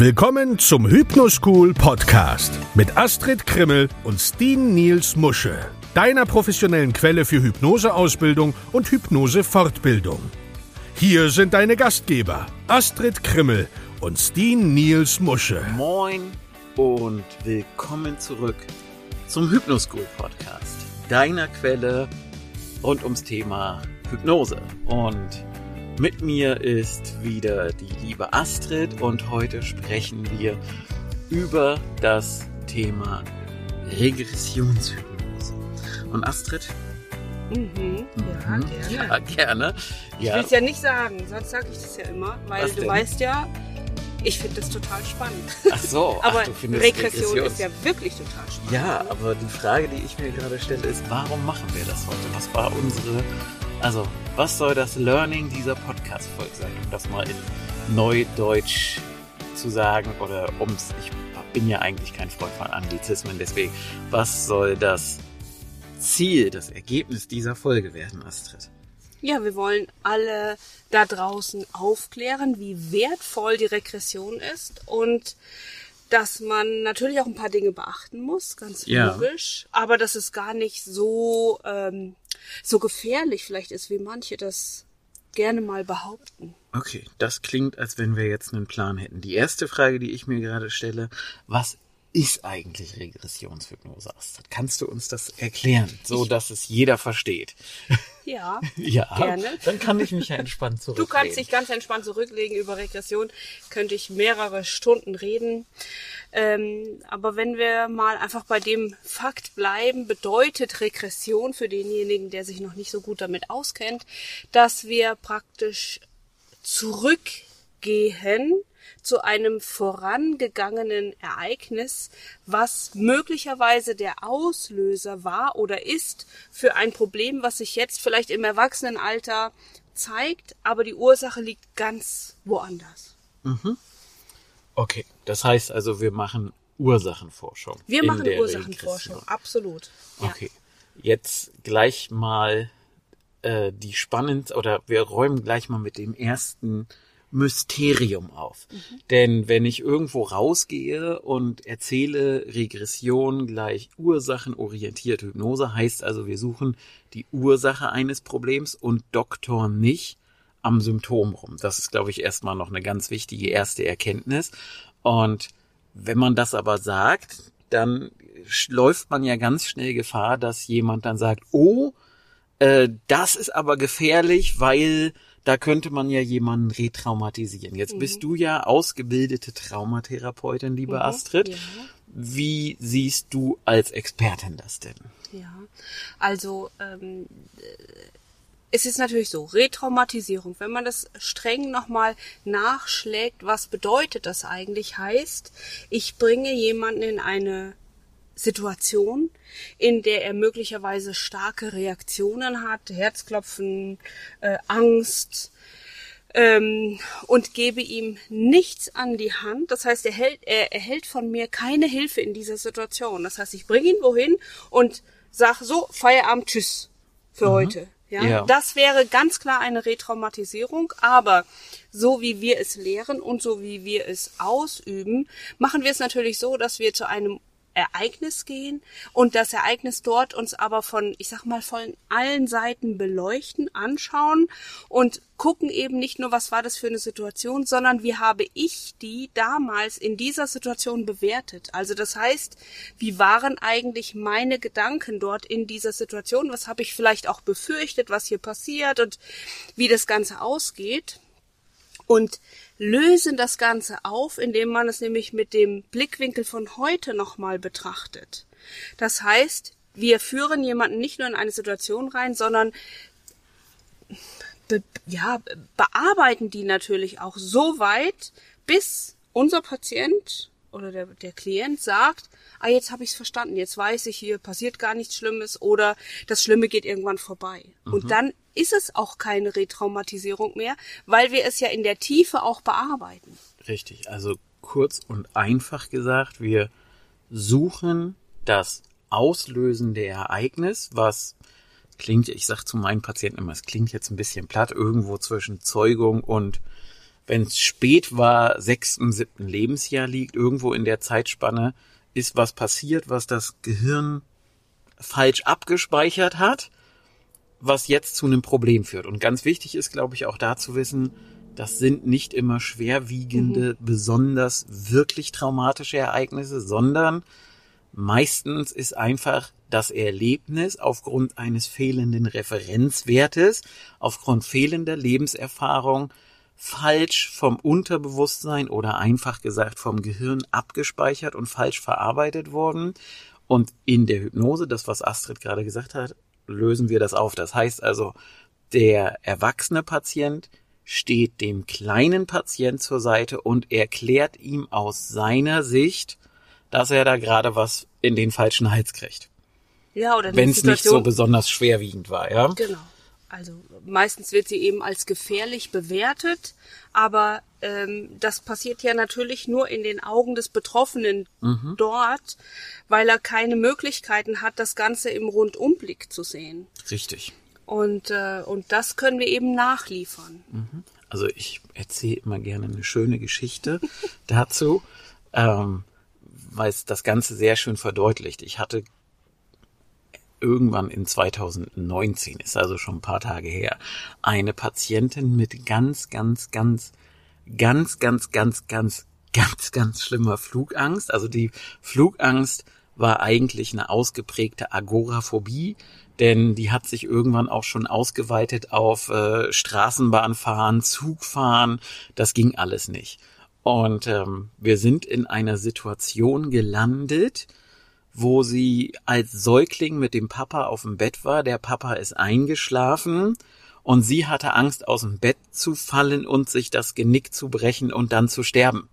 Willkommen zum Hypnoschool Podcast mit Astrid Krimmel und Steen Niels Musche, deiner professionellen Quelle für Hypnoseausbildung und Hypnosefortbildung. Hier sind deine Gastgeber Astrid Krimmel und Steen Niels Musche. Moin und willkommen zurück zum Hypnoschool Podcast, deiner Quelle rund ums Thema Hypnose. Und mit mir ist wieder die liebe Astrid und heute sprechen wir über das Thema Regressionshypnose. Und Astrid? Mhm, ja, Mhm. gerne. Ja, gerne. Ich Ja, will es ja nicht sagen, sonst sage ich das ja immer, weil Was du denn? weißt ja, ich finde das total spannend. ach so, Aber ach, du findest Regression Regressions- ist ja wirklich total spannend. Ja, aber die Frage, die ich mir gerade stelle, ist, warum machen wir das heute? Was war unsere, also, was soll das Learning dieser Podcast-Folge sein, um das mal in Neudeutsch zu sagen oder ums, ich bin ja eigentlich kein Freund von Anglizismen, deswegen, was soll das Ziel, das Ergebnis dieser Folge werden, Astrid? Ja, wir wollen alle da draußen aufklären, wie wertvoll die Regression ist und dass man natürlich auch ein paar Dinge beachten muss, ganz Ja. logisch, aber dass es gar nicht so, ähm, so gefährlich vielleicht ist, wie manche das gerne mal behaupten. Okay, das klingt, als wenn wir jetzt einen Plan hätten. Die erste Frage, die ich mir gerade stelle, was ist eigentlich Regressionshypnose, Astrid? Kannst du uns das erklären, so dass es jeder versteht? Ja, Ja, Gerne. Dann kann ich mich ja entspannt Du zurücklehnen. kannst dich ganz entspannt zurücklegen über Regression, könnte ich mehrere Stunden reden. Ähm, aber wenn wir mal einfach bei dem Fakt bleiben, bedeutet Regression für denjenigen, der sich noch nicht so gut damit auskennt, dass wir praktisch zurückgehen zu einem vorangegangenen Ereignis, was möglicherweise der Auslöser war oder ist für ein Problem, was sich jetzt vielleicht im Erwachsenenalter zeigt, aber die Ursache liegt ganz woanders. Okay, das heißt also, wir machen Ursachenforschung. Wir machen Ursachenforschung, Regression. absolut. Ja. Okay, jetzt gleich mal äh, die spannend oder wir räumen gleich mal mit dem ersten Mysterium auf. Mhm. Denn wenn ich irgendwo rausgehe und erzähle Regression gleich ursachenorientierte Hypnose, heißt also, wir suchen die Ursache eines Problems und doktoren nicht am Symptom rum. Das ist, glaube ich, erstmal noch eine ganz wichtige erste Erkenntnis. Und wenn man das aber sagt, dann läuft man ja ganz schnell Gefahr, dass jemand dann sagt, oh, äh, das ist aber gefährlich, weil da könnte man ja jemanden retraumatisieren. Jetzt bist du ja ausgebildete Traumatherapeutin, liebe Astrid. ja. Wie siehst du als Expertin das denn? Ja, also ähm, äh, es ist natürlich so, Retraumatisierung, wenn man das streng nochmal nachschlägt, was bedeutet das eigentlich? Heißt, ich bringe jemanden in eine Situation, in der er möglicherweise starke Reaktionen hat, Herzklopfen, äh, Angst, ähm, und gebe ihm nichts an die Hand. Das heißt, er, hält, er erhält von mir keine Hilfe in dieser Situation. Das heißt, ich bringe ihn wohin und sag so, Feierabend, tschüss für heute. Ja? Ja. Das wäre ganz klar eine Retraumatisierung, aber so wie wir es lehren und so wie wir es ausüben, machen wir es natürlich so, dass wir zu einem Ereignis gehen und das Ereignis dort uns aber von, ich sag mal, von allen Seiten beleuchten, anschauen und gucken eben nicht nur, was war das für eine Situation, sondern wie habe ich die damals in dieser Situation bewertet. Also das heißt, wie waren eigentlich meine Gedanken dort in dieser Situation? Was habe ich vielleicht auch befürchtet, was hier passiert und wie das Ganze ausgeht? Und lösen das Ganze auf, indem man es nämlich mit dem Blickwinkel von heute nochmal betrachtet. Das heißt, wir führen jemanden nicht nur in eine Situation rein, sondern be ja, bearbeiten die natürlich auch so weit, bis unser Patient oder der, der Klient sagt, ah, jetzt habe ich es verstanden, jetzt weiß ich, hier passiert gar nichts Schlimmes oder das Schlimme geht irgendwann vorbei. Und dann ist es auch keine Retraumatisierung mehr, weil wir es ja in der Tiefe auch bearbeiten. Richtig, also kurz und einfach gesagt, wir suchen das auslösende Ereignis, was klingt, ich sag zu meinen Patienten immer, es klingt jetzt ein bisschen platt, irgendwo zwischen Zeugung und wenn es spät war, sechsten, siebten Lebensjahr liegt, irgendwo in der Zeitspanne, ist was passiert, was das Gehirn falsch abgespeichert hat, was jetzt zu einem Problem führt. Und ganz wichtig ist, glaube ich, auch da zu wissen, das sind nicht immer schwerwiegende, mhm. besonders wirklich traumatische Ereignisse, sondern meistens ist einfach das Erlebnis aufgrund eines fehlenden Referenzwertes, aufgrund fehlender Lebenserfahrung falsch vom Unterbewusstsein oder einfach gesagt vom Gehirn abgespeichert und falsch verarbeitet worden. Und in der Hypnose, das was Astrid gerade gesagt hat, lösen wir das auf. Das heißt also, der erwachsene Patient steht dem kleinen Patient zur Seite und erklärt ihm aus seiner Sicht, dass er da gerade was in den falschen Hals kriegt. Ja, oder wenn es nicht so besonders schwerwiegend war, ja. Genau. Also meistens wird sie eben als gefährlich bewertet, aber ähm, das passiert ja natürlich nur in den Augen des Betroffenen mhm. dort, weil er keine Möglichkeiten hat, das Ganze im Rundumblick zu sehen. Richtig. Und, äh, und das können wir eben nachliefern. Mhm. Also ich erzähle immer gerne eine schöne Geschichte dazu, ähm, weil es das Ganze sehr schön verdeutlicht. Ich hatte irgendwann in 2019, ist also schon ein paar Tage her, eine Patientin mit ganz, ganz, ganz, ganz, ganz, ganz, ganz, ganz, ganz schlimmer Flugangst. Also die Flugangst war eigentlich eine ausgeprägte Agoraphobie, denn die hat sich irgendwann auch schon ausgeweitet auf äh, Straßenbahnfahren, Zugfahren. Das ging alles nicht. Und ähm, wir sind in einer Situation gelandet, wo sie als Säugling mit dem Papa auf dem Bett war. Der Papa ist eingeschlafen und sie hatte Angst, aus dem Bett zu fallen und sich das Genick zu brechen und dann zu sterben.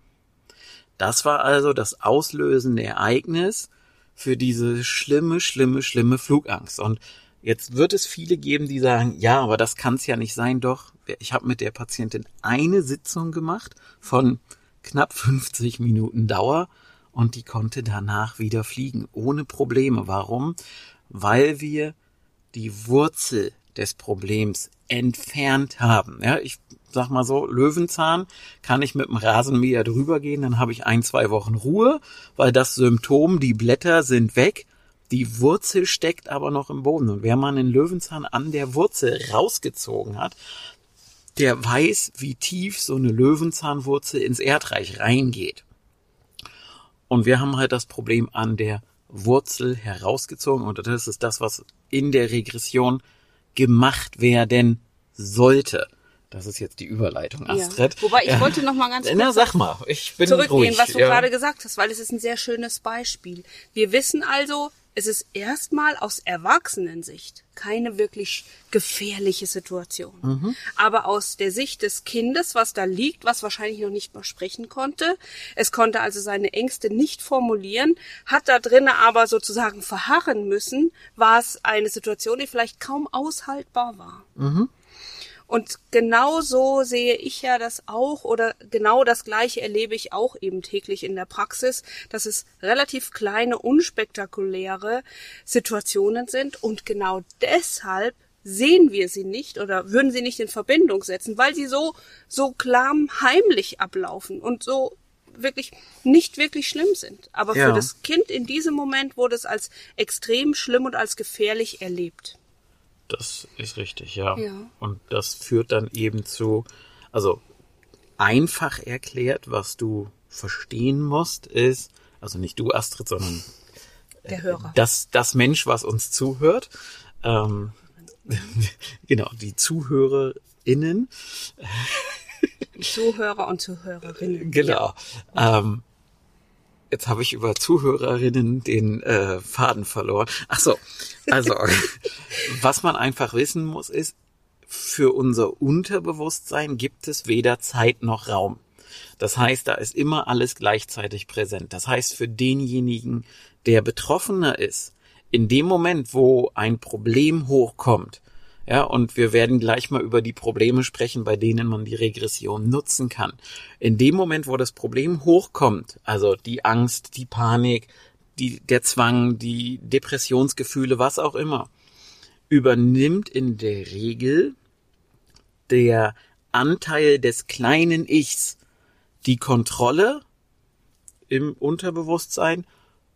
Das war also das auslösende Ereignis für diese schlimme, schlimme, schlimme Flugangst. Und jetzt wird es viele geben, die sagen, ja, aber das kann es ja nicht sein. Doch, ich habe mit der Patientin eine Sitzung gemacht von knapp 50 Minuten Dauer und die konnte danach wieder fliegen, ohne Probleme. Warum? Weil wir die Wurzel des Problems entfernt haben. Ja, ich sag mal so, Löwenzahn kann ich mit dem Rasenmäher drüber gehen, dann habe ich ein, zwei Wochen Ruhe, weil das Symptom, die Blätter sind weg, die Wurzel steckt aber noch im Boden. Und wer man einen Löwenzahn an der Wurzel rausgezogen hat, der weiß, wie tief so eine Löwenzahnwurzel ins Erdreich reingeht. Und wir haben halt das Problem an der Wurzel herausgezogen und das ist das, was in der Regression gemacht werden sollte. Das ist jetzt die Überleitung, Astrid. Ja. Wobei ich ja. wollte noch mal ganz kurz Na, sag mal, ich bin zurückgehen, ruhig. was du ja. gerade gesagt hast, weil es ist ein sehr schönes Beispiel. Wir wissen also, es ist erstmal aus Erwachsenensicht keine wirklich gefährliche Situation. Mhm. Aber aus der Sicht des Kindes, was da liegt, was wahrscheinlich noch nicht mal sprechen konnte, es konnte also seine Ängste nicht formulieren, hat da drinnen aber sozusagen verharren müssen, war es eine Situation, die vielleicht kaum aushaltbar war. Mhm. Und genau so sehe ich ja das auch oder genau das Gleiche erlebe ich auch eben täglich in der Praxis, dass es relativ kleine, unspektakuläre Situationen sind und genau deshalb sehen wir sie nicht oder würden sie nicht in Verbindung setzen, weil sie so, so klam heimlich ablaufen und so wirklich nicht wirklich schlimm sind. Aber ja. für das Kind in diesem Moment wurde es als extrem schlimm und als gefährlich erlebt. Das ist richtig, ja. ja. Und das führt dann eben zu, also einfach erklärt, was du verstehen musst, ist, also nicht du, Astrid, sondern der Hörer. Das, das Mensch, was uns zuhört. Ähm, genau, die ZuhörerInnen. Zuhörer und Zuhörerinnen. Genau. Ja. Ähm, Jetzt habe ich über Zuhörerinnen den äh, Faden verloren. Ach so, also was man einfach wissen muss ist, für unser Unterbewusstsein gibt es weder Zeit noch Raum. Das heißt, da ist immer alles gleichzeitig präsent. Das heißt, für denjenigen, der betroffener ist, in dem Moment, wo ein Problem hochkommt, ja, und wir werden gleich mal über die Probleme sprechen, bei denen man die Regression nutzen kann. In dem Moment, wo das Problem hochkommt, also die Angst, die Panik, die, der Zwang, die Depressionsgefühle, was auch immer, übernimmt in der Regel der Anteil des kleinen Ichs die Kontrolle im Unterbewusstsein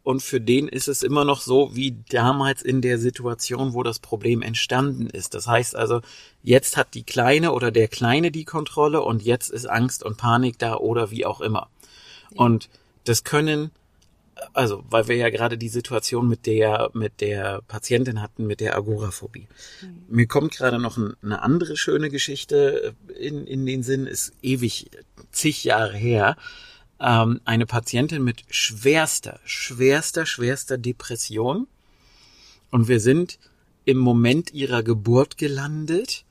und für den ist es immer noch so wie damals in der Situation, wo das Problem entstanden ist. Das heißt also, jetzt hat die Kleine oder der Kleine die Kontrolle und jetzt ist Angst und Panik da oder wie auch immer. Ja. Und das können, also, weil wir ja gerade die Situation mit der, mit der Patientin hatten, mit der Agoraphobie. Mhm. Mir kommt gerade noch eine andere schöne Geschichte in, in den Sinn, ist ewig zig Jahre her ähm, eine Patientin mit schwerster, schwerster, schwerster Depression. Und wir sind im Moment ihrer Geburt gelandet.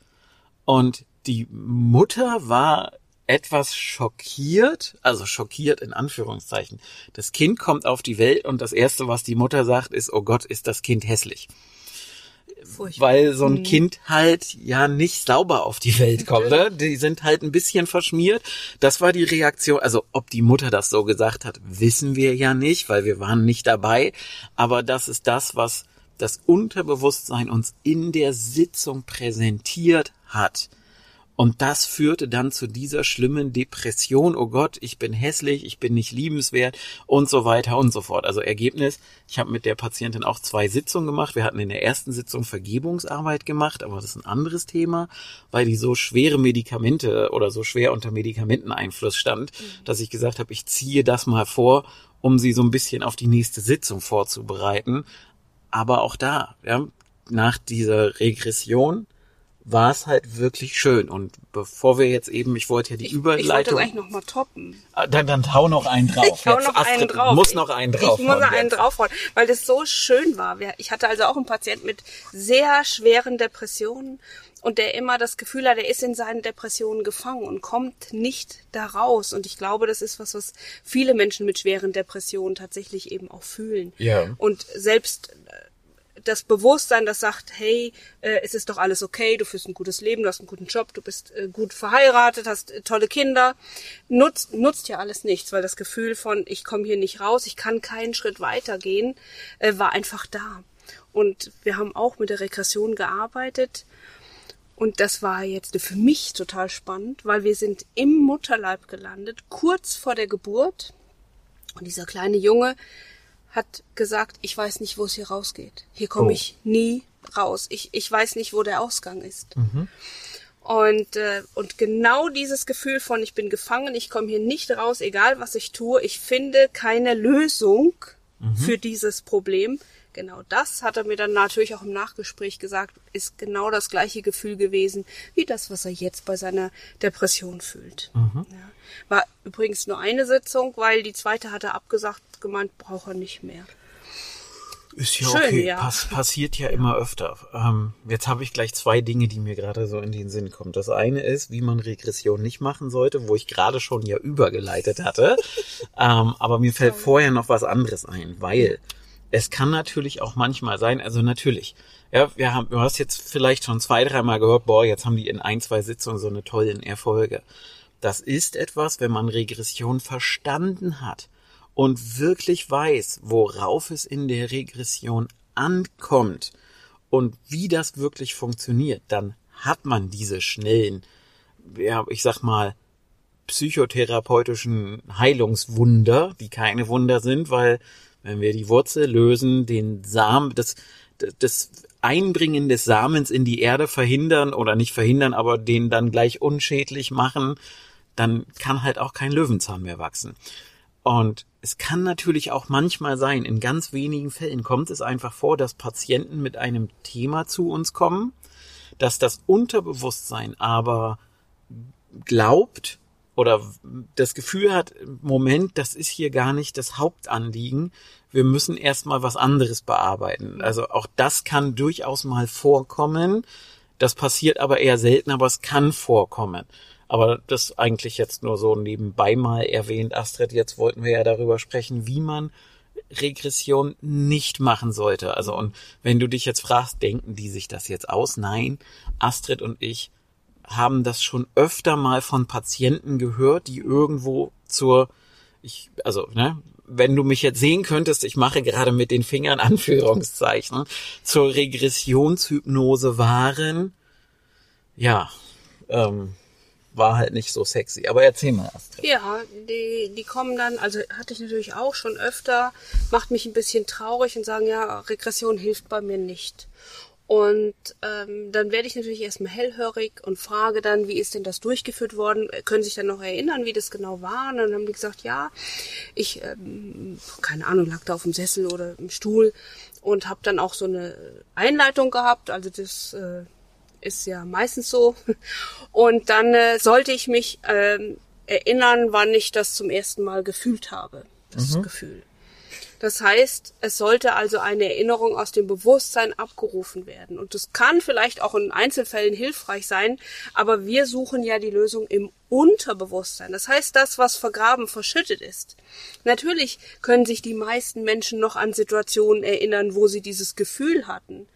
Und die Mutter war etwas schockiert, also schockiert in Anführungszeichen. Das Kind kommt auf die Welt und das Erste, was die Mutter sagt, ist, oh Gott, ist das Kind hässlich. Furchtbar. weil so ein mhm. Kind halt ja nicht sauber auf die Welt kommt. Ne? Die sind halt ein bisschen verschmiert. Das war die Reaktion. Also ob die Mutter das so gesagt hat, wissen wir ja nicht, weil wir waren nicht dabei. Aber das ist das, was das Unterbewusstsein uns in der Sitzung präsentiert hat. Und das führte dann zu dieser schlimmen Depression. Oh Gott, ich bin hässlich, ich bin nicht liebenswert und so weiter und so fort. Also Ergebnis, ich habe mit der Patientin auch zwei Sitzungen gemacht. Wir hatten in der ersten Sitzung Vergebungsarbeit gemacht, aber das ist ein anderes Thema, weil die so schwere Medikamente oder so schwer unter Medikamenteneinfluss stand, mhm. dass ich gesagt habe, ich ziehe das mal vor, um sie so ein bisschen auf die nächste Sitzung vorzubereiten. Aber auch da, ja, nach dieser Regression war es halt wirklich schön. Und bevor wir jetzt eben, ich wollte ja die ich, Überleitung. Ich wollte das eigentlich noch mal toppen. Ah, dann, dann hau noch einen drauf. Ich hau jetzt noch Astrid, einen drauf. Muss noch einen drauf. Ich muss noch einen draufhauen, weil das so schön war. Ich hatte also auch einen Patienten mit sehr schweren Depressionen und der immer das Gefühl hat, er ist in seinen Depressionen gefangen und kommt nicht da raus. Und ich glaube, das ist was, was viele Menschen mit schweren Depressionen tatsächlich eben auch fühlen. Ja. Und selbst das Bewusstsein, das sagt, hey, äh, es ist doch alles okay, du führst ein gutes Leben, du hast einen guten Job, du bist äh, gut verheiratet, hast äh, tolle Kinder, nutzt, nutzt ja alles nichts, weil das Gefühl von, ich komme hier nicht raus, ich kann keinen Schritt weitergehen, äh, war einfach da. Und wir haben auch mit der Regression gearbeitet. Und das war jetzt für mich total spannend, weil wir sind im Mutterleib gelandet, kurz vor der Geburt. Und dieser kleine Junge, hat gesagt, ich weiß nicht, wo es hier rausgeht. Hier komme oh. ich nie raus. Ich, ich weiß nicht, wo der Ausgang ist. Mhm. Und, äh, und genau dieses Gefühl von, ich bin gefangen, ich komme hier nicht raus, egal was ich tue, ich finde keine Lösung mhm. für dieses Problem. Genau das hat er mir dann natürlich auch im Nachgespräch gesagt, ist genau das gleiche Gefühl gewesen, wie das, was er jetzt bei seiner Depression fühlt. Mhm. Ja. War übrigens nur eine Sitzung, weil die zweite hat er abgesagt, gemeint, braucht er nicht mehr. Ist ja Schön, okay, ja. Pass, passiert ja, immer öfter. Ähm, jetzt habe ich gleich zwei Dinge, die mir gerade so in den Sinn kommen. Das eine ist, wie man Regression nicht machen sollte, wo ich gerade schon ja übergeleitet hatte. ähm, aber mir fällt vorher noch was anderes ein, weil es kann natürlich auch manchmal sein, also natürlich, ja, wir haben, du hast jetzt vielleicht schon zwei, dreimal gehört, boah, jetzt haben die in ein, zwei Sitzungen so eine tollen Erfolge. Das ist etwas, wenn man Regression verstanden hat und wirklich weiß, worauf es in der Regression ankommt und wie das wirklich funktioniert, dann hat man diese schnellen, ja, ich sag mal, psychotherapeutischen Heilungswunder, die keine Wunder sind, weil wenn wir die Wurzel lösen, den Samen, das, das Einbringen des Samens in die Erde verhindern oder nicht verhindern, aber den dann gleich unschädlich machen, dann kann halt auch kein Löwenzahn mehr wachsen. Und es kann natürlich auch manchmal sein, in ganz wenigen Fällen kommt es einfach vor, dass Patienten mit einem Thema zu uns kommen, dass das Unterbewusstsein aber glaubt oder das Gefühl hat, Moment, das ist hier gar nicht das Hauptanliegen. Wir müssen erstmal was anderes bearbeiten. Also auch das kann durchaus mal vorkommen. Das passiert aber eher selten, aber es kann vorkommen. Aber das eigentlich jetzt nur so nebenbei mal erwähnt, Astrid. Jetzt wollten wir ja darüber sprechen, wie man Regression nicht machen sollte. Also und wenn du dich jetzt fragst, denken die sich das jetzt aus? Nein, Astrid und ich haben das schon öfter mal von Patienten gehört, die irgendwo zur, ich, also, ne, wenn du mich jetzt sehen könntest, ich mache gerade mit den Fingern Anführungszeichen, zur Regressionshypnose waren, ja, ähm, war halt nicht so sexy. Aber erzähl mal, Astrid. Ja, die, die kommen dann, also hatte ich natürlich auch schon öfter, macht mich ein bisschen traurig und sagen, ja, Regression hilft bei mir nicht. Und ähm, dann werde ich natürlich erstmal hellhörig und frage dann, wie ist denn das durchgeführt worden? Können sich dann noch erinnern, wie das genau war? Und dann haben die gesagt, ja, ich, ähm, keine Ahnung, lag da auf dem Sessel oder im Stuhl und habe dann auch so eine Einleitung gehabt. Also das äh, ist ja meistens so. Und dann äh, sollte ich mich ähm, erinnern, wann ich das zum ersten Mal gefühlt habe, das mhm. Gefühl. Das heißt, es sollte also eine Erinnerung aus dem Bewusstsein abgerufen werden. Und das kann vielleicht auch in Einzelfällen hilfreich sein, aber wir suchen ja die Lösung im Unterbewusstsein. Das heißt, das, was vergraben, verschüttet ist. Natürlich können sich die meisten Menschen noch an Situationen erinnern, wo sie dieses Gefühl hatten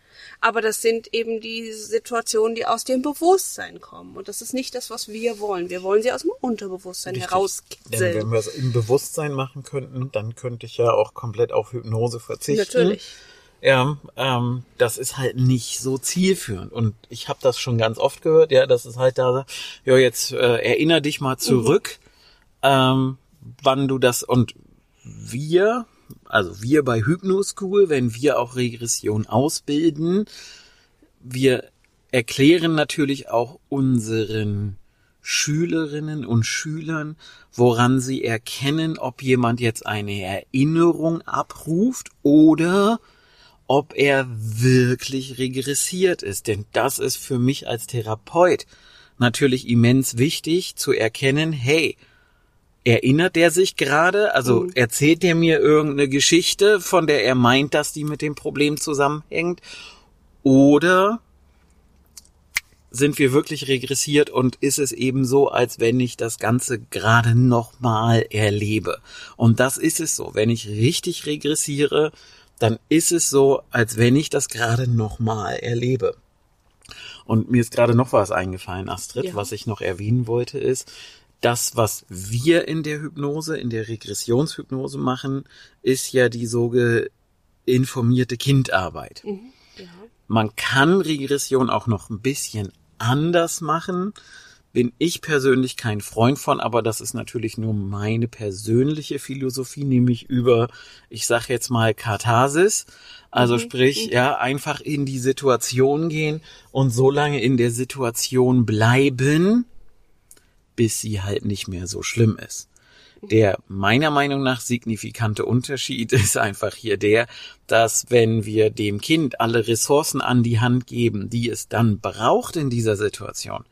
aber das sind eben die Situationen, die aus dem Bewusstsein kommen. Und das ist nicht das, was wir wollen. Wir wollen sie aus dem Unterbewusstsein Richtig. herauskitzeln. Denn wenn wir es im Bewusstsein machen könnten, dann könnte ich ja auch komplett auf Hypnose verzichten. Natürlich. Ja, ähm, das ist halt nicht so zielführend. Und ich habe das schon ganz oft gehört, ja, das ist halt da, ja, jetzt äh, erinner dich mal zurück, mhm. ähm, wann du das und wir also wir bei Hypnoschool, wenn wir auch Regression ausbilden, wir erklären natürlich auch unseren Schülerinnen und Schülern, woran sie erkennen, ob jemand jetzt eine Erinnerung abruft oder ob er wirklich regressiert ist. Denn das ist für mich als Therapeut natürlich immens wichtig zu erkennen, hey, Erinnert er sich gerade? Also mhm. erzählt er mir irgendeine Geschichte, von der er meint, dass die mit dem Problem zusammenhängt? Oder sind wir wirklich regressiert und ist es eben so, als wenn ich das Ganze gerade nochmal erlebe? Und das ist es so. Wenn ich richtig regressiere, dann ist es so, als wenn ich das gerade nochmal erlebe. Und mir ist gerade noch was eingefallen, Astrid, ja. was ich noch erwähnen wollte, ist, das, was wir in der Hypnose, in der Regressionshypnose machen, ist ja die soge informierte Kindarbeit. Mhm, ja. Man kann Regression auch noch ein bisschen anders machen. Bin ich persönlich kein Freund von, aber das ist natürlich nur meine persönliche Philosophie, nämlich über, ich sag jetzt mal Katharsis. Also mhm. sprich, mhm. ja, einfach in die Situation gehen und so lange in der Situation bleiben, bis sie halt nicht mehr so schlimm ist. Der meiner Meinung nach signifikante Unterschied ist einfach hier der, dass wenn wir dem Kind alle Ressourcen an die Hand geben, die es dann braucht in dieser Situation,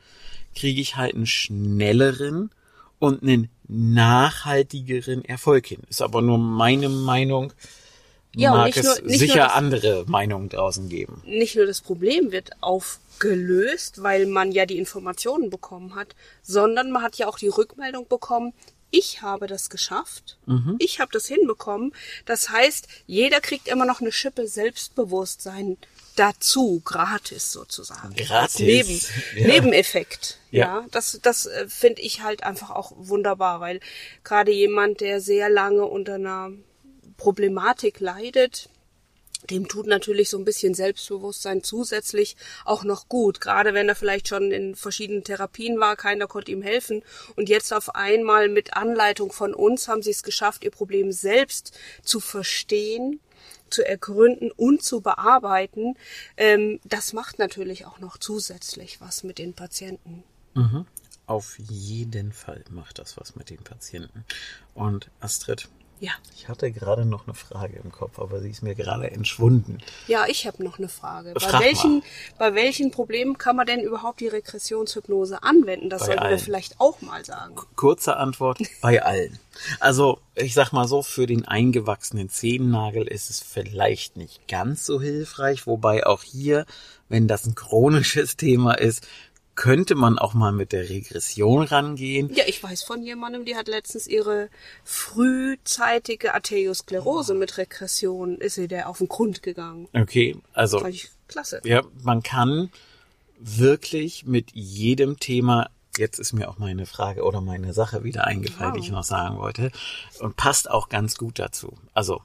kriege ich halt einen schnelleren und einen nachhaltigeren Erfolg hin. Ist aber nur meine Meinung. Ja, Mag es nur, sicher das, andere Meinungen draußen geben. Nicht nur das Problem wird auf gelöst, weil man ja die Informationen bekommen hat, sondern man hat ja auch die Rückmeldung bekommen, ich habe das geschafft, mhm. ich habe das hinbekommen. Das heißt, jeder kriegt immer noch eine Schippe Selbstbewusstsein dazu, gratis sozusagen. Gratis. Neben, ja. Nebeneffekt. Ja. ja, das, das äh, finde ich halt einfach auch wunderbar, weil gerade jemand, der sehr lange unter einer Problematik leidet, dem tut natürlich so ein bisschen Selbstbewusstsein zusätzlich auch noch gut. Gerade wenn er vielleicht schon in verschiedenen Therapien war, keiner konnte ihm helfen. Und jetzt auf einmal mit Anleitung von uns haben sie es geschafft, ihr Problem selbst zu verstehen zu ergründen und zu bearbeiten, ähm, das macht natürlich auch noch zusätzlich was mit den Patienten. Mhm. Auf jeden Fall macht das was mit den Patienten. Und Astrid, ja. Ich hatte gerade noch eine Frage im Kopf, aber sie ist mir gerade entschwunden. Ja, ich habe noch eine Frage. Frag bei welchen, mal. bei welchen Problemen kann man denn überhaupt die Regressionshypnose anwenden? Das bei sollten allen. wir vielleicht auch mal sagen. Kurze Antwort, bei allen. Also, ich sag mal so, für den eingewachsenen Zehennagel ist es vielleicht nicht ganz so hilfreich, wobei auch hier, wenn das ein chronisches Thema ist, könnte man auch mal mit der Regression rangehen. Ja, ich weiß von jemandem, die hat letztens ihre frühzeitige Arteriosklerose mit Regression, ist sie der auf den Grund gegangen. Okay, also. Fand ich klasse. Ja, man kann wirklich mit jedem Thema Jetzt ist mir auch meine Frage oder meine Sache wieder eingefallen, wow. die ich noch sagen wollte. Und passt auch ganz gut dazu. Also,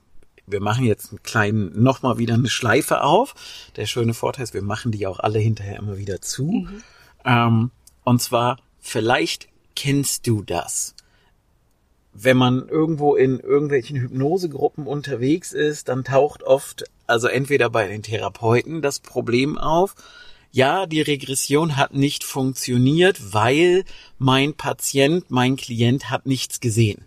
wir machen jetzt einen kleinen, nochmal wieder eine Schleife auf. Der schöne Vorteil ist, wir machen die auch alle hinterher immer wieder zu. Mhm. Ähm, und zwar Vielleicht kennst du das. Wenn man irgendwo in irgendwelchen Hypnosegruppen unterwegs ist, dann taucht oft, also entweder bei den Therapeuten das Problem auf, ja, die Regression hat nicht funktioniert, weil mein Patient, mein Klient hat nichts gesehen.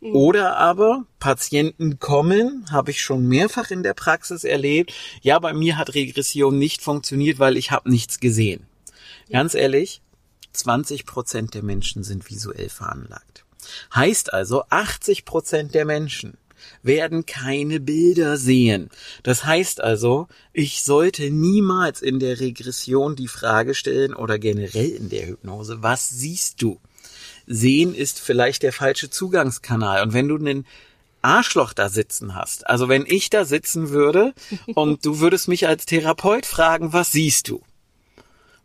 Oder aber Patienten kommen, habe ich schon mehrfach in der Praxis erlebt, ja, bei mir hat Regression nicht funktioniert, weil ich habe nichts gesehen. Ganz ehrlich, 20 Prozent der Menschen sind visuell veranlagt. Heißt also, 80 Prozent der Menschen werden keine Bilder sehen. Das heißt also, ich sollte niemals in der Regression die Frage stellen oder generell in der Hypnose, was siehst du? Sehen ist vielleicht der falsche Zugangskanal. Und wenn du einen Arschloch da sitzen hast, also wenn ich da sitzen würde und du würdest mich als Therapeut fragen, was siehst du?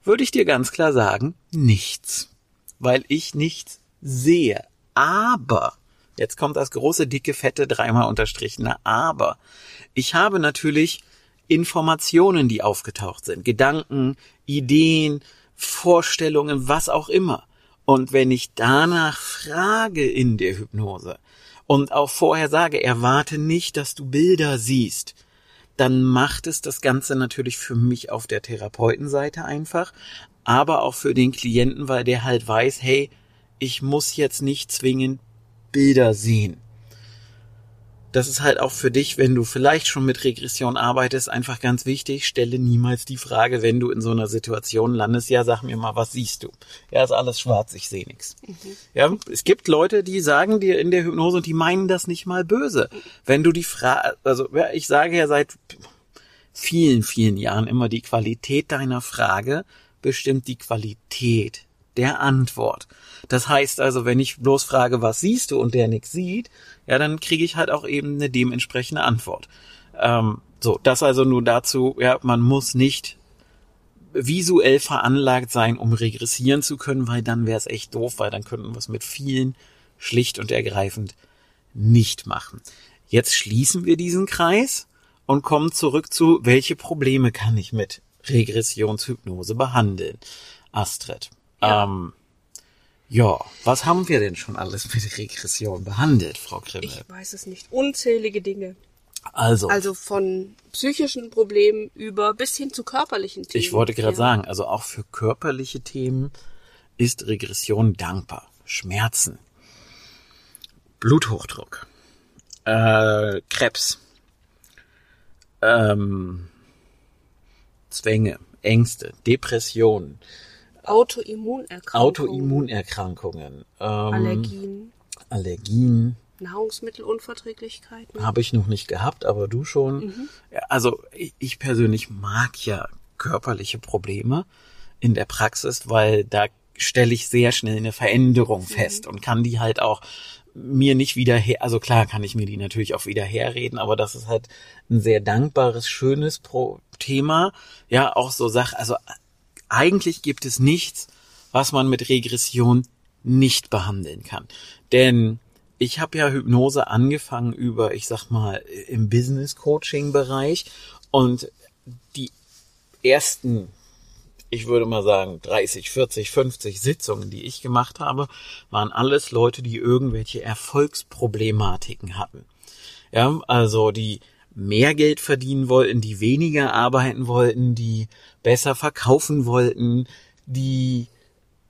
Würde ich dir ganz klar sagen, nichts. Weil ich nichts sehe. Aber, jetzt kommt das große, dicke, fette, dreimal unterstrichene Aber. Ich habe natürlich Informationen, die aufgetaucht sind. Gedanken, Ideen, Vorstellungen, was auch immer. Und wenn ich danach frage in der Hypnose und auch vorher sage, erwarte nicht, dass du Bilder siehst, dann macht es das Ganze natürlich für mich auf der Therapeutenseite einfach, aber auch für den Klienten, weil der halt weiß, hey, ich muss jetzt nicht zwingend Bilder sehen das ist halt auch für dich, wenn du vielleicht schon mit Regression arbeitest, einfach ganz wichtig. Stelle niemals die Frage, wenn du in so einer Situation landest, ja, sag mir mal, was siehst du? Ja, ist alles schwarz, ich sehe nichts. Mhm. Ja, es gibt Leute, die sagen dir in der Hypnose und die meinen das nicht mal böse. Wenn du die Frage, also ja, ich sage ja seit vielen, vielen Jahren immer, die Qualität deiner Frage bestimmt die Qualität der Antwort. Das heißt also, wenn ich bloß frage, was siehst du und der nichts sieht, ja, dann kriege ich halt auch eben eine dementsprechende Antwort. Ähm, so, das also nur dazu, ja, man muss nicht visuell veranlagt sein, um regressieren zu können, weil dann wäre es echt doof, weil dann könnten wir es mit vielen schlicht und ergreifend nicht machen. Jetzt schließen wir diesen Kreis und kommen zurück zu, welche Probleme kann ich mit Regressionshypnose behandeln? Astrid. Ja. Ähm, ja, was haben wir denn schon alles mit Regression behandelt, Frau Krimmel? Ich weiß es nicht. Unzählige Dinge. Also. Also von psychischen Problemen über bis hin zu körperlichen Themen. Ich wollte gerade ja. sagen, also auch für körperliche Themen ist Regression dankbar. Schmerzen, Bluthochdruck, äh, Krebs, ähm, Zwänge, Ängste, Depressionen, Autoimmunerkrankungen. Autoimmunerkrankungen. Ähm, Allergien. Allergien. Nahrungsmittelunverträglichkeiten. Habe ich noch nicht gehabt, aber du schon. Mhm. Also ich persönlich mag ja körperliche Probleme in der Praxis, weil da stelle ich sehr schnell eine Veränderung mhm. fest und kann die halt auch mir nicht wieder her, also klar kann ich mir die natürlich auch wieder herreden, aber das ist halt ein sehr dankbares, schönes Pro Thema. Ja, auch so Sachen, also eigentlich gibt es nichts, was man mit Regression nicht behandeln kann. Denn ich habe ja Hypnose angefangen über, ich sag mal, im Business Coaching Bereich und die ersten, ich würde mal sagen, 30, 40, 50 Sitzungen, die ich gemacht habe, waren alles Leute, die irgendwelche Erfolgsproblematiken hatten. Ja, also die mehr Geld verdienen wollten, die weniger arbeiten wollten, die besser verkaufen wollten, die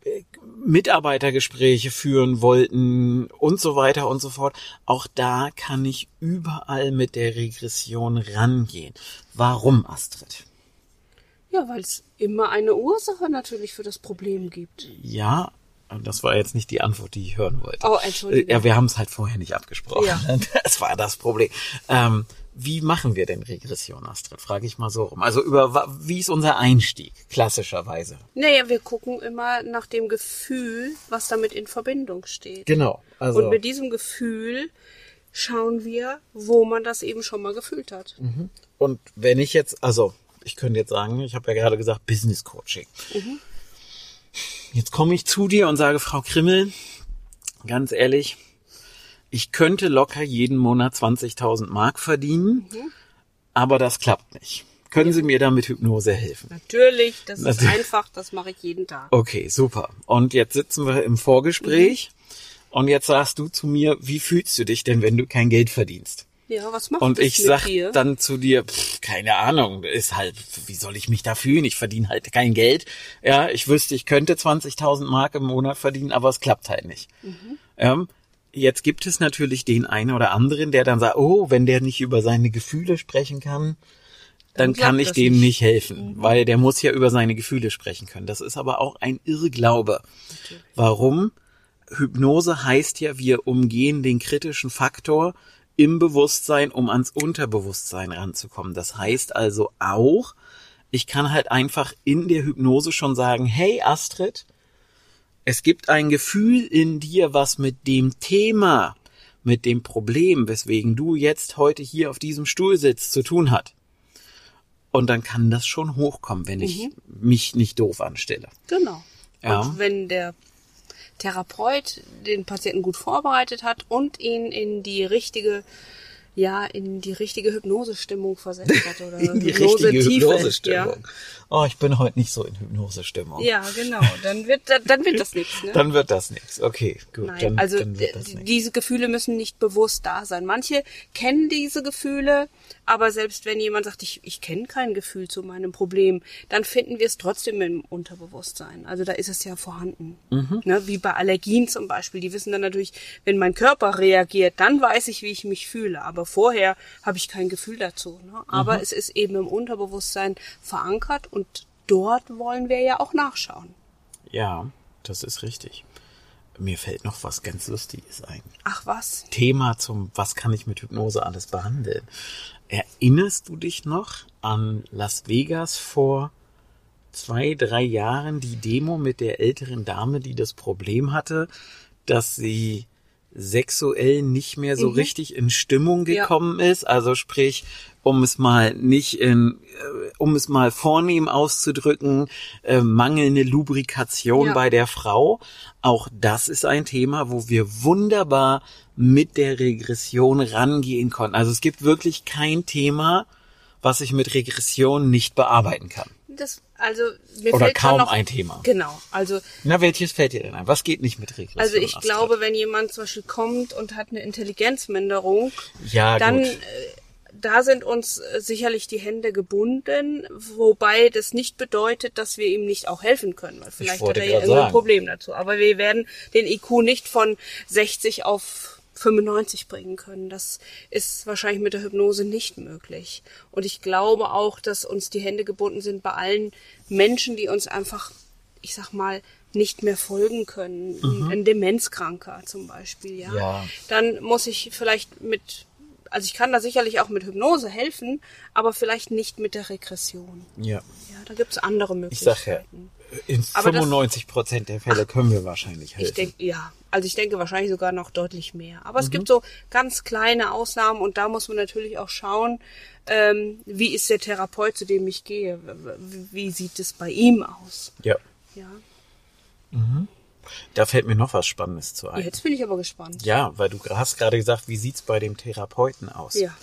äh, Mitarbeitergespräche führen wollten und so weiter und so fort. Auch da kann ich überall mit der Regression rangehen. Warum, Astrid? Ja, weil es immer eine Ursache natürlich für das Problem gibt. Ja, das war jetzt nicht die Antwort, die ich hören wollte. Oh, Entschuldigung. Ja, wir haben es halt vorher nicht abgesprochen. Ja. Das war das Problem. Ähm, wie machen wir denn Regression, Astrid? Frage ich mal so rum. Also über wie ist unser Einstieg klassischerweise? Naja, wir gucken immer nach dem Gefühl, was damit in Verbindung steht. Genau. Also Und mit diesem Gefühl schauen wir, wo man das eben schon mal gefühlt hat. Mhm. Und wenn ich jetzt, also ich könnte jetzt sagen, ich habe ja gerade gesagt Business Coaching. Mhm. Jetzt komme ich zu dir und sage, Frau Krimmel, ganz ehrlich, ich könnte locker jeden Monat 20.000 Mark verdienen, mhm. aber das klappt nicht. Können Sie mir da mit Hypnose helfen? Natürlich, das ist Natürlich. einfach, das mache ich jeden Tag. Okay, super. Und jetzt sitzen wir im Vorgespräch und jetzt sagst du zu mir, wie fühlst du dich denn, wenn du kein Geld verdienst? Ja, was macht Und ich sag dir? dann zu dir, pff, keine Ahnung, ist halt, wie soll ich mich da fühlen? Ich verdiene halt kein Geld. Ja, ich wüsste, ich könnte 20.000 Mark im Monat verdienen, aber es klappt halt nicht. Mhm. Ähm, jetzt gibt es natürlich den einen oder anderen, der dann sagt, oh, wenn der nicht über seine Gefühle sprechen kann, dann, klappt kann ich dem nicht. Mhm. nicht helfen, weil der muss ja über seine Gefühle sprechen können. Das ist aber auch ein Irrglaube. Warum? Hypnose heißt ja, wir umgehen den kritischen Faktor im Bewusstsein, um ans Unterbewusstsein ranzukommen. Das heißt also auch, ich kann halt einfach in der Hypnose schon sagen, hey Astrid, es gibt ein Gefühl in dir, was mit dem Thema, mit dem Problem, weswegen du jetzt heute hier auf diesem Stuhl sitzt, zu tun hat. Und dann kann das schon hochkommen, wenn ich mich nicht doof anstelle. Genau. Ja. Und wenn der Therapeut den Patienten gut vorbereitet hat und ihn in die richtige, ja, in die richtige Hypnosestimmung versetzt hat oder In die richtige Hypnosetiefe, Hypnosestimmung. Oh, ich bin heute nicht so in Hypnosestimmung. Ja, ja, genau. Dann wird, dann, wird das nichts. Ne? Dann wird das nichts. Okay, gut. Nein, dann, also dann diese Gefühle müssen nicht bewusst da sein. Manche kennen diese Gefühle, aber selbst wenn jemand sagt, ich, ich kenne kein Gefühl zu meinem Problem, dann finden wir es trotzdem im Unterbewusstsein. Also da ist es ja vorhanden. Mhm. Ne, wie bei Allergien zum Beispiel. Die wissen dann natürlich, wenn mein Körper reagiert, dann weiß ich, wie ich mich fühle. Aber vorher habe ich kein Gefühl dazu. Ne? Aber Mhm. es ist eben im Unterbewusstsein verankert und dort wollen wir ja auch nachschauen. Ja, das ist richtig. Mir fällt noch was ganz Lustiges ein. Ach was? Thema zum, was kann ich mit Hypnose alles behandeln? Erinnerst du dich noch an Las Vegas vor zwei, drei Jahren, die Demo mit der älteren Dame, die das Problem hatte, dass sie sexuell nicht mehr so richtig in Stimmung Ja. gekommen ist. Also sprich, um es mal nicht in, äh, um es mal vornehm auszudrücken, äh, mangelnde Lubrikation Ja. bei der Frau. Auch das ist ein Thema, wo wir wunderbar mit der Regression rangehen konnten. Also es gibt wirklich kein Thema, was ich mit Regression nicht bearbeiten kann. Das, also mir Oder fällt kaum noch, ein Thema. Genau, also Na, welches fällt dir denn ein? Was geht nicht mit Regression? also ich glaube, wenn jemand zum Beispiel kommt und hat eine Intelligenzminderung, ja, dann gut. äh, da sind uns äh, sicherlich die Hände gebunden, wobei das nicht bedeutet, dass wir ihm nicht auch helfen können, weil vielleicht hat er ja irgendein sagen. Problem dazu. Aber wir werden den IQ nicht von 60 auf 95 bringen können. Das ist wahrscheinlich mit der Hypnose nicht möglich. Und ich glaube auch, dass uns die Hände gebunden sind bei allen Menschen, die uns einfach, ich sag mal, nicht mehr folgen können. Ein Demenzkranker zum Beispiel, ja. Ja. Dann muss ich vielleicht mit, also ich kann da sicherlich auch mit Hypnose helfen, aber vielleicht nicht mit der Regression. ja. Ja, da gibt's andere Ich Möglichkeiten. sag ja, in Aber das- 95 Prozent der Fälle können wir wahrscheinlich helfen. Ich denke, ja. Also ich denke wahrscheinlich sogar noch deutlich mehr. Aber Mhm. es gibt so ganz kleine Ausnahmen und da muss man natürlich auch schauen, ähm, wie ist der Therapeut, zu dem ich gehe? Wie sieht es bei ihm aus? ja. Ja. Da fällt mir noch was Spannendes zu ein. Jetzt bin ich aber gespannt. Ja, weil du hast gerade gesagt, wie sieht's bei dem Therapeuten aus? Ja.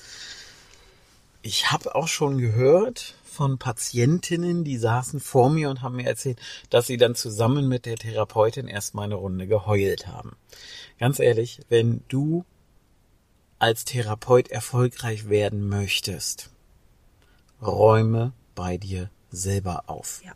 Ich habe auch schon gehört von Patientinnen, die saßen vor mir und haben mir erzählt, dass sie dann zusammen mit der Therapeutin erstmal eine Runde geheult haben. Ganz ehrlich, wenn du als Therapeut erfolgreich werden möchtest, räume bei dir selber auf. Ja.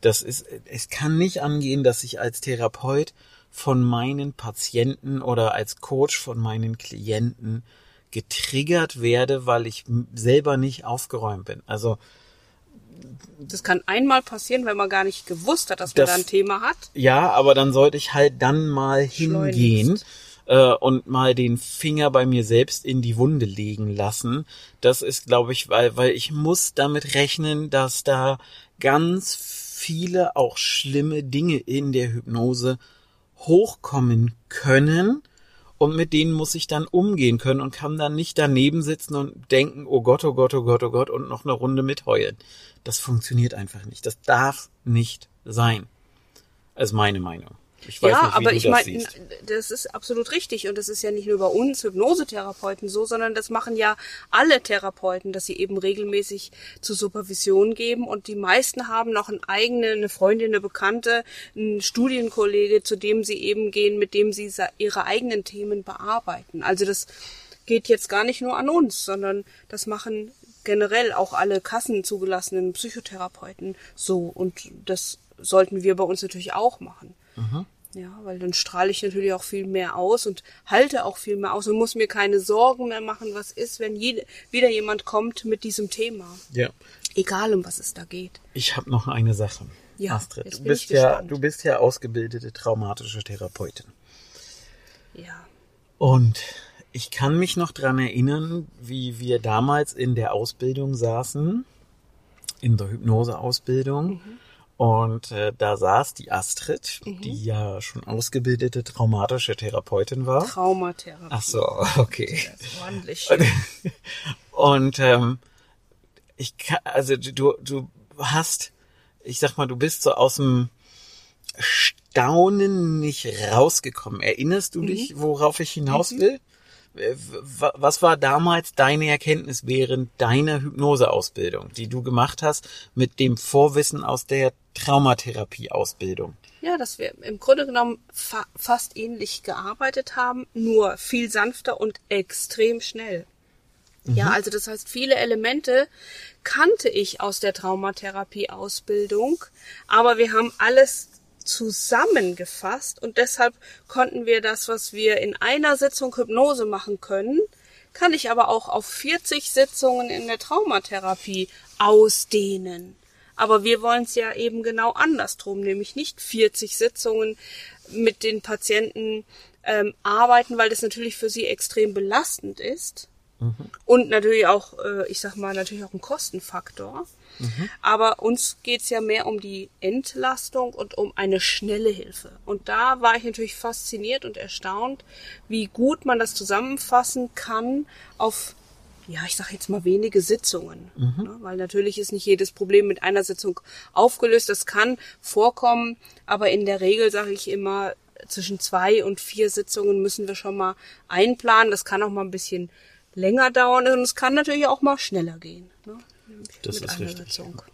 Das ist, es kann nicht angehen, dass ich als Therapeut von meinen Patienten oder als Coach von meinen Klienten getriggert werde, weil ich selber nicht aufgeräumt bin. Also Das kann einmal passieren, wenn man gar nicht gewusst hat, dass man Das- da ein Thema hat. ja, aber dann sollte ich halt dann mal hingehen äh, und mal den Finger bei mir selbst in die Wunde legen lassen. Das ist, glaube ich, weil, weil ich muss damit rechnen, dass da ganz viele auch schlimme Dinge in der Hypnose hochkommen können und mit denen muss ich dann umgehen können und kann dann nicht daneben sitzen und denken, oh Gott, oh Gott, oh Gott, oh Gott und noch eine Runde mitheulen. Das funktioniert einfach nicht. Das darf nicht sein. Das ist meine Meinung. Ich weiß ja, nicht, wie aber du ich meine, das ist absolut richtig und das ist ja nicht nur bei uns Hypnosetherapeuten so, sondern das machen ja alle Therapeuten, dass sie eben regelmäßig zur Supervision geben und die meisten haben noch eine eigene, eine Freundin, eine Bekannte, einen Studienkollege, zu dem sie eben gehen, mit dem sie ihre eigenen Themen bearbeiten. Also das geht jetzt gar nicht nur an uns, sondern das machen generell auch alle kassenzugelassenen Psychotherapeuten so und das sollten wir bei uns natürlich auch machen. Ja, weil dann strahle ich natürlich auch viel mehr aus und halte auch viel mehr aus und muss mir keine Sorgen mehr machen, was ist, wenn jede, wieder jemand kommt mit diesem Thema. Ja. Egal, um was es da geht. Ich habe noch eine Sache. Ja, Astrid, du bist ja, du bist ja ausgebildete traumatische Therapeutin. Ja. Und ich kann mich noch dran erinnern, wie wir damals in der Ausbildung saßen, in der Hypnoseausbildung. Und äh, da saß die Astrid, die ja schon ausgebildete traumatische Therapeutin war. Traumatherapie. Ach so, okay. Ordentlich. Und ähm, ich kann, also du, du hast, ich sag mal, du bist so aus dem Staunen nicht rausgekommen. Erinnerst du dich, worauf ich hinaus will? Äh, Was war damals deine Erkenntnis während deiner Hypnoseausbildung, die du gemacht hast mit dem Vorwissen aus der Traumatherapie-Ausbildung? Ja, dass wir im Grunde genommen fa fast ähnlich gearbeitet haben, nur viel sanfter und extrem schnell. Ja, also das heißt, viele Elemente kannte ich aus der Traumatherapie-Ausbildung, aber wir haben alles zusammengefasst und deshalb konnten wir das, was wir in einer Sitzung Hypnose machen können, kann ich aber auch auf 40 Sitzungen in der Traumatherapie ausdehnen. Aber wir wollen es ja eben genau andersrum, nämlich nicht 40 Sitzungen mit den Patienten ähm, arbeiten, weil das natürlich für sie extrem belastend ist. Und natürlich auch, äh, ich sag mal, natürlich auch ein Kostenfaktor. Aber uns geht's ja mehr um die Entlastung und um eine schnelle Hilfe. Und da war ich natürlich fasziniert und erstaunt, wie gut man das zusammenfassen kann auf, ja, ich sag jetzt mal wenige Sitzungen. Ne? Weil natürlich ist nicht jedes Problem mit einer Sitzung aufgelöst. Das kann vorkommen, aber in der Regel sage ich immer, zwischen zwei und vier Sitzungen müssen wir schon mal einplanen. Das kann auch mal ein bisschen länger dauern und es kann natürlich auch mal schneller gehen. Ne? Das Mit ist einer richtig. Aber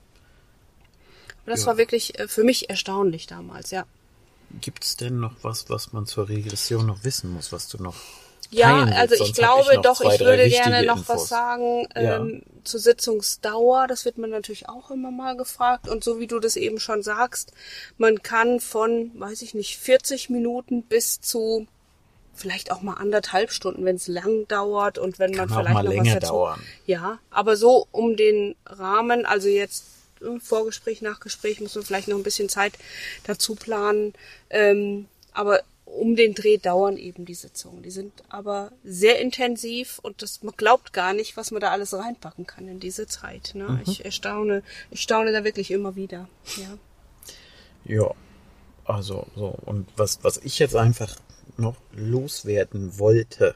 das Ja. war wirklich äh, für mich erstaunlich damals, ja. Gibt es denn noch was, was man zur Regression noch wissen muss, was du noch Ja, also ich glaube noch doch, zwei, ich würde gerne noch Infos. was sagen Ja. ähm, zur Sitzungsdauer. Das wird man natürlich auch immer mal gefragt. Und so wie du das eben schon sagst, man kann von, weiß ich nicht, 40 Minuten bis zu vielleicht auch mal anderthalb Stunden, wenn es lang dauert und wenn man Kann auch vielleicht mal noch länger was dazu. dauern. Ja, aber so um den Rahmen, also jetzt Vorgespräch, Nachgespräch muss man vielleicht noch ein bisschen Zeit dazu planen. Ähm, aber um den Dreh dauern eben die Sitzungen. Die sind aber sehr intensiv und das, man glaubt gar nicht, was man da alles reinpacken kann in diese Zeit. Ne? Mhm. Ich erstaune, ich staune da wirklich immer wieder. Ja. Ja, also so. Und was, was ich jetzt einfach noch loswerden wollte,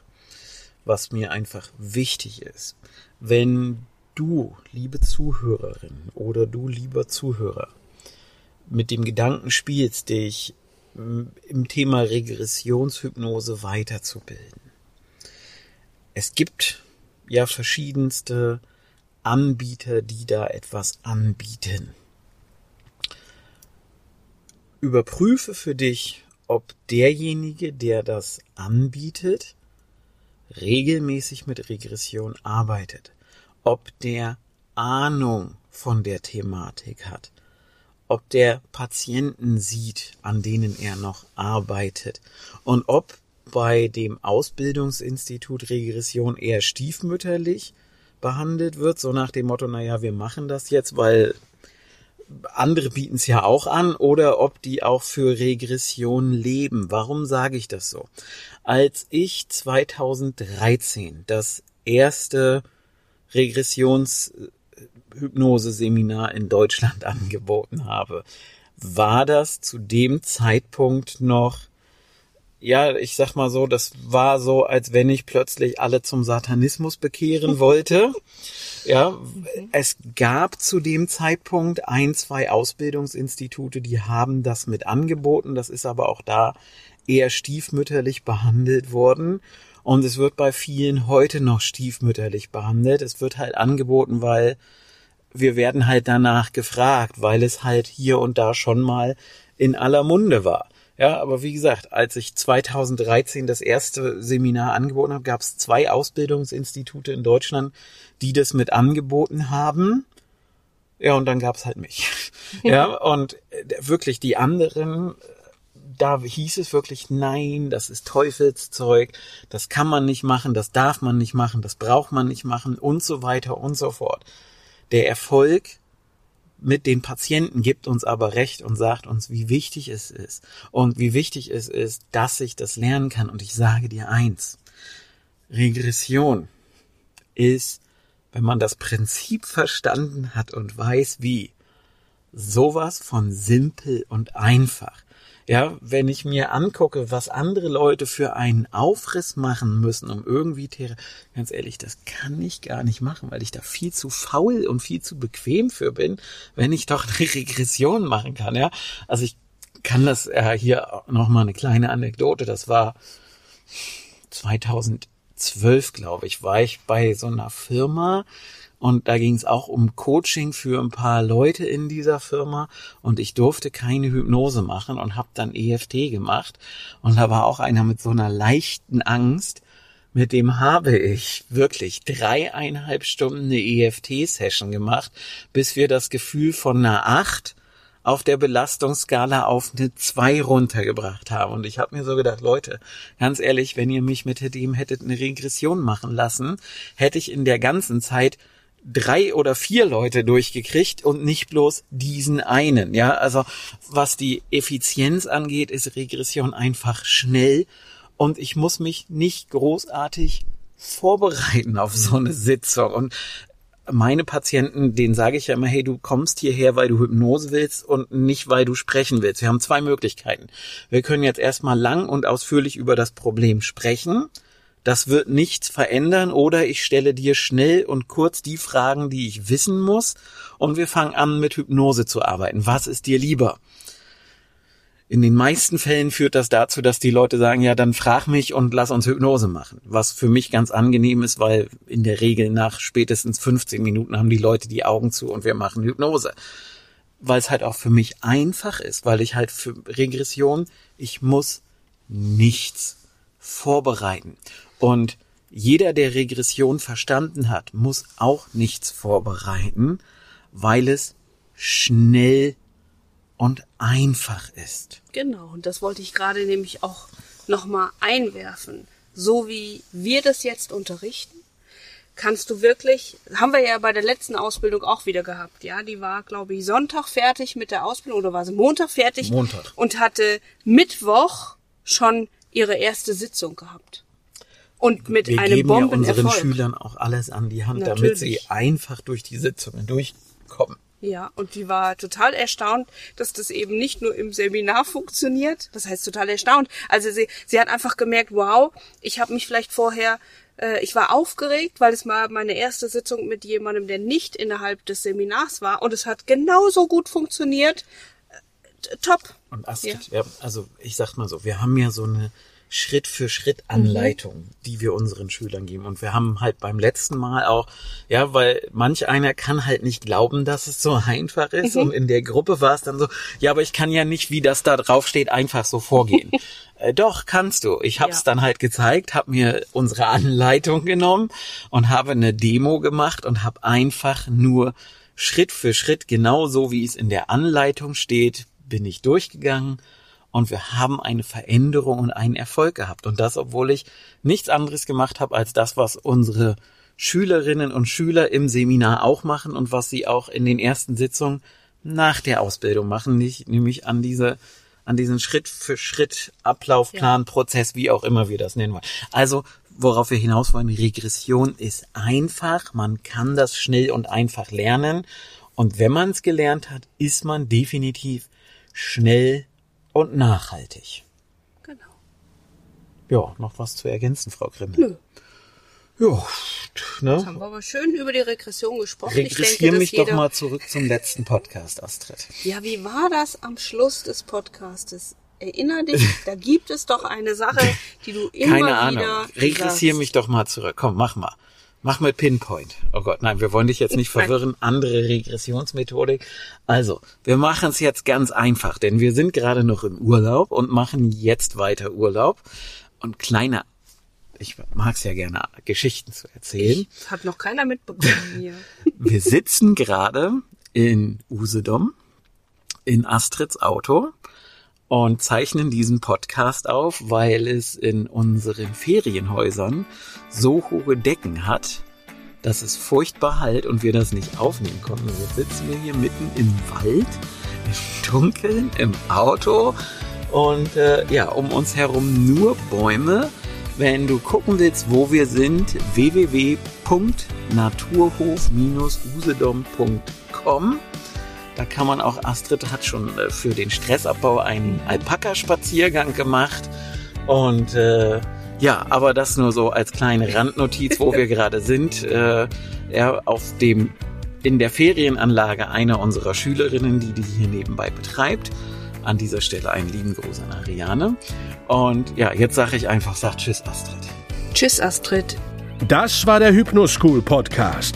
was mir einfach wichtig ist, wenn du, liebe Zuhörerin oder du, lieber Zuhörer, mit dem Gedanken spielst, dich im Thema Regressionshypnose weiterzubilden. Es gibt ja verschiedenste Anbieter, die da etwas anbieten überprüfe für dich, ob derjenige, der das anbietet, regelmäßig mit Regression arbeitet, ob der Ahnung von der Thematik hat, ob der Patienten sieht, an denen er noch arbeitet. Und ob bei dem Ausbildungsinstitut Regression eher stiefmütterlich behandelt wird, so nach dem Motto, naja, wir machen das jetzt, weil andere bieten es ja auch an oder ob die auch für Regression leben. Warum sage ich das so? Als ich 2013 das erste Regressionshypnose-Seminar in Deutschland angeboten habe, war das zu dem Zeitpunkt noch ja, ich sag mal so, das war so, als wenn ich plötzlich alle zum Satanismus bekehren wollte. ja, es gab zu dem Zeitpunkt ein, zwei Ausbildungsinstitute, die haben das mit angeboten. Das ist aber auch da eher stiefmütterlich behandelt worden. Und es wird bei vielen heute noch stiefmütterlich behandelt. Es wird halt angeboten, weil wir werden halt danach gefragt, weil es halt hier und da schon mal in aller Munde war. Ja, aber wie gesagt, als ich 2013 das erste Seminar angeboten habe, gab es zwei Ausbildungsinstitute in Deutschland, die das mit angeboten haben. Ja, und dann gab es halt mich. ja, und äh, wirklich die anderen, da hieß es wirklich, nein, das ist Teufelszeug, das kann man nicht machen, das darf man nicht machen, das braucht man nicht machen und so weiter und so fort. Der Erfolg mit den Patienten gibt uns aber recht und sagt uns, wie wichtig es ist und wie wichtig es ist, dass ich das lernen kann. Und ich sage dir eins, Regression ist, wenn man das Prinzip verstanden hat und weiß wie, sowas von simpel und einfach. Ja, wenn ich mir angucke, was andere Leute für einen Aufriss machen müssen, um irgendwie, ganz ehrlich, das kann ich gar nicht machen, weil ich da viel zu faul und viel zu bequem für bin, wenn ich doch eine Regression machen kann, ja. Also ich kann das äh, hier nochmal eine kleine Anekdote, das war 2012, glaube ich, war ich bei so einer Firma, und da ging es auch um Coaching für ein paar Leute in dieser Firma und ich durfte keine Hypnose machen und habe dann EFT gemacht und da war auch einer mit so einer leichten Angst, mit dem habe ich wirklich dreieinhalb Stunden eine EFT-Session gemacht, bis wir das Gefühl von einer acht auf der Belastungsskala auf eine zwei runtergebracht haben. Und ich habe mir so gedacht, Leute, ganz ehrlich, wenn ihr mich mit dem hättet eine Regression machen lassen, hätte ich in der ganzen Zeit drei oder vier Leute durchgekriegt und nicht bloß diesen einen. Ja, also was die Effizienz angeht, ist Regression einfach schnell und ich muss mich nicht großartig vorbereiten auf so eine Sitzung und meine Patienten, denen sage ich ja immer, hey, du kommst hierher, weil du Hypnose willst und nicht, weil du sprechen willst. Wir haben zwei Möglichkeiten. Wir können jetzt erstmal lang und ausführlich über das Problem sprechen das wird nichts verändern oder ich stelle dir schnell und kurz die Fragen, die ich wissen muss und wir fangen an mit Hypnose zu arbeiten. Was ist dir lieber? In den meisten Fällen führt das dazu, dass die Leute sagen, ja, dann frag mich und lass uns Hypnose machen. Was für mich ganz angenehm ist, weil in der Regel nach spätestens 15 Minuten haben die Leute die Augen zu und wir machen Hypnose. Weil es halt auch für mich einfach ist, weil ich halt für Regression, ich muss nichts vorbereiten. Und jeder, der Regression verstanden hat, muss auch nichts vorbereiten, weil es schnell und einfach ist. Genau, und das wollte ich gerade nämlich auch nochmal einwerfen. So wie wir das jetzt unterrichten, kannst du wirklich, haben wir ja bei der letzten Ausbildung auch wieder gehabt, ja, die war, glaube ich, Sonntag fertig mit der Ausbildung oder war sie Montag fertig? Montag. Und hatte Mittwoch schon ihre erste Sitzung gehabt. Und mit wir einem geben ja Bombenerfolg. unseren Schülern auch alles an die Hand, damit Natürlich. sie einfach durch die Sitzungen durchkommen. Ja, und die war total erstaunt, dass das eben nicht nur im Seminar funktioniert. Das heißt total erstaunt. Also sie, sie hat einfach gemerkt, wow, ich habe mich vielleicht vorher, äh, ich war aufgeregt, weil es mal meine erste Sitzung mit jemandem, der nicht innerhalb des Seminars war, und es hat genauso gut funktioniert. Äh, top. Und Astrid, ja. also ich sag mal so, wir haben ja so eine Schritt für Schritt Anleitung, die wir unseren Schülern geben. Und wir haben halt beim letzten Mal auch, ja, weil manch einer kann halt nicht glauben, dass es so einfach ist. Und in der Gruppe war es dann so, ja, aber ich kann ja nicht, wie das da drauf steht, einfach so vorgehen. äh, doch, kannst du. Ich habe es Ja. dann halt gezeigt, habe mir unsere Anleitung genommen und habe eine Demo gemacht und habe einfach nur Schritt für Schritt, genau so wie es in der Anleitung steht, bin ich durchgegangen und wir haben eine Veränderung und einen Erfolg gehabt. Und das, obwohl ich nichts anderes gemacht habe als das, was unsere Schülerinnen und Schüler im Seminar auch machen und was sie auch in den ersten Sitzungen nach der Ausbildung machen, nicht, nämlich an diese an diesen Schritt für Schritt Ablaufplan, Prozess, wie auch immer wir das nennen wollen. Also, worauf wir hinaus wollen, Regression ist einfach, man kann das schnell und einfach lernen und wenn man es gelernt hat, ist man definitiv schnell und nachhaltig. Genau. Ja, noch was zu ergänzen, Frau Grimm? Nö. Ja, ne? Jetzt haben wir aber schön über die Regression gesprochen. Regressiere mich jeder, doch mal zurück zum letzten Podcast, Astrid. Ja, wie war das am Schluss des Podcastes? Erinner dich, da gibt es doch eine Sache, die du immer Keine wieder Ahnung. Regressiere sagst. mich doch mal zurück. Komm, mach mal. Mach mit Pinpoint. Oh Gott, nein, wir wollen dich jetzt nicht verwirren. Andere Regressionsmethodik. Also, wir machen es jetzt ganz einfach, denn wir sind gerade noch im Urlaub und machen jetzt weiter Urlaub. Und kleine, ich mag es ja gerne, Geschichten zu erzählen. Hat noch keiner mitbekommen hier. Wir sitzen gerade in Usedom in Astrids Auto und zeichnen diesen Podcast auf, weil es in unseren Ferienhäusern so hohe Decken hat, dass es furchtbar halt und wir das nicht aufnehmen konnten. Jetzt sitzen wir hier mitten im Wald, im Dunkeln, im Auto und äh, ja, um uns herum nur Bäume. Wenn du gucken willst, wo wir sind, www.naturhof-usedom.com. Da kann man auch, Astrid hat schon äh, für den Stressabbau einen Alpaka-Spaziergang gemacht. Und äh, ja, aber das nur so als kleine Randnotiz, wo wir gerade sind. Äh, er auf dem in der Ferienanlage einer unserer Schülerinnen, die die hier nebenbei betreibt. An dieser Stelle einen lieben Gruß an Ariane. Und ja, jetzt sage ich einfach, sag Tschüss, Astrid. Tschüss, Astrid. Das war der Hypnoschool Podcast.